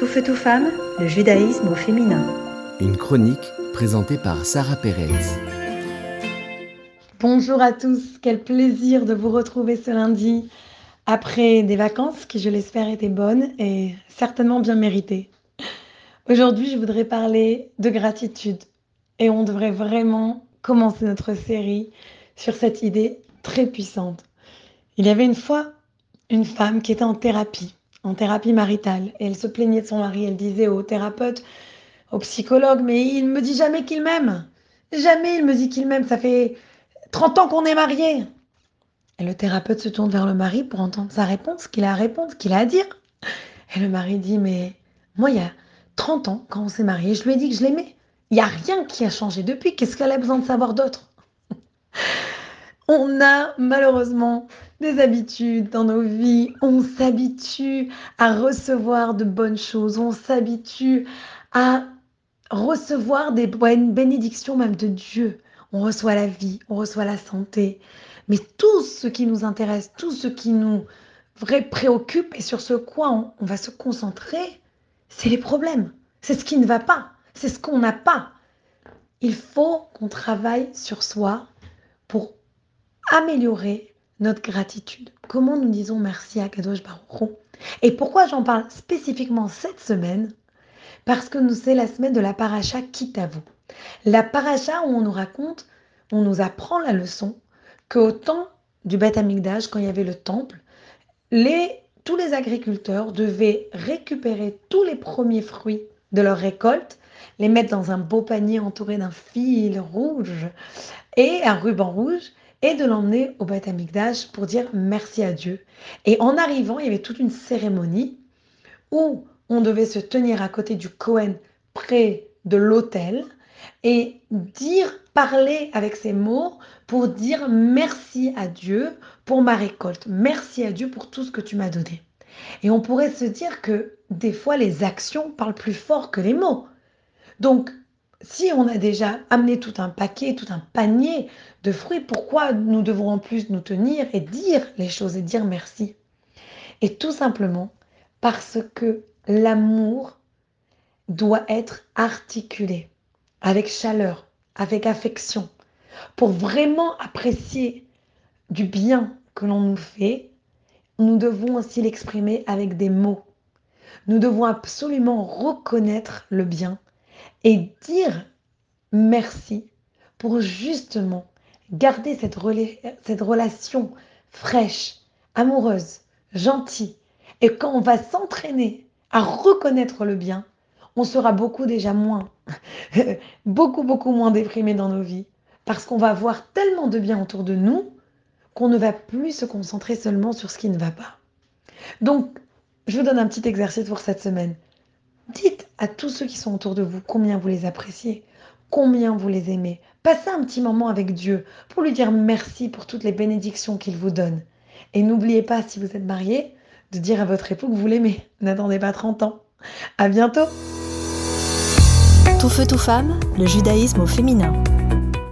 Tout feu tout femme, le judaïsme au féminin. Une chronique présentée par Sarah Pérez. Bonjour à tous, quel plaisir de vous retrouver ce lundi après des vacances qui, je l'espère, étaient bonnes et certainement bien méritées. Aujourd'hui, je voudrais parler de gratitude et on devrait vraiment commencer notre série sur cette idée très puissante. Il y avait une fois une femme qui était en thérapie en thérapie maritale. Et elle se plaignait de son mari. Elle disait au thérapeute, au psychologue, mais il me dit jamais qu'il m'aime. Jamais il me dit qu'il m'aime. Ça fait 30 ans qu'on est mariés. Et le thérapeute se tourne vers le mari pour entendre sa réponse, qu'il a à répondre, qu'il a à dire. Et le mari dit, mais moi, il y a 30 ans, quand on s'est mariés, je lui ai dit que je l'aimais. Il n'y a rien qui a changé depuis. Qu'est-ce qu'elle a besoin de savoir d'autre? On a malheureusement des habitudes dans nos vies. On s'habitue à recevoir de bonnes choses. On s'habitue à recevoir des bénédictions même de Dieu. On reçoit la vie, on reçoit la santé. Mais tout ce qui nous intéresse, tout ce qui nous préoccupe et sur ce quoi on, on va se concentrer, c'est les problèmes. C'est ce qui ne va pas. C'est ce qu'on n'a pas. Il faut qu'on travaille sur soi pour améliorer notre gratitude. Comment nous disons merci à Kadosh Baruch Et pourquoi j'en parle spécifiquement cette semaine? Parce que nous c'est la semaine de la paracha Kitavu. La paracha où on nous raconte, on nous apprend la leçon qu'au temps du Beth Amikdash, quand il y avait le temple, tous les agriculteurs devaient récupérer tous les premiers fruits de leur récolte, les mettre dans un beau panier entouré d'un fil rouge et un ruban rouge et de l'emmener au Beth Amikdash pour dire merci à Dieu. Et en arrivant, il y avait toute une cérémonie où on devait se tenir à côté du Cohen près de l'autel et dire, parler avec ces mots pour dire merci à Dieu pour ma récolte, merci à Dieu pour tout ce que tu m'as donné. Et on pourrait se dire que des fois les actions parlent plus fort que les mots. Donc si on a déjà amené tout un paquet, tout un panier de fruits, pourquoi nous devons en plus nous tenir et dire les choses et dire merci? Et tout simplement parce que l'amour doit être articulé avec chaleur, avec affection, pour vraiment apprécier du bien que l'on nous fait. Nous devons aussi l'exprimer avec des mots. Nous devons absolument reconnaître le bien et dire merci pour justement garder cette, relation fraîche, amoureuse, gentille. Et quand on va s'entraîner à reconnaître le bien, on sera beaucoup déjà moins, beaucoup, beaucoup moins déprimé dans nos vies. Parce qu'on va voir tellement de bien autour de nous qu'on ne va plus se concentrer seulement sur ce qui ne va pas. Donc, je vous donne un petit exercice pour cette semaine. Dites à tous ceux qui sont autour de vous combien vous les appréciez, combien vous les aimez. Passez un petit moment avec Dieu pour lui dire merci pour toutes les bénédictions qu'il vous donne. Et n'oubliez pas, si vous êtes marié, de dire à votre époux que vous l'aimez. N'attendez pas 30 ans. À bientôt. Tout feu, tout femme, le judaïsme au féminin.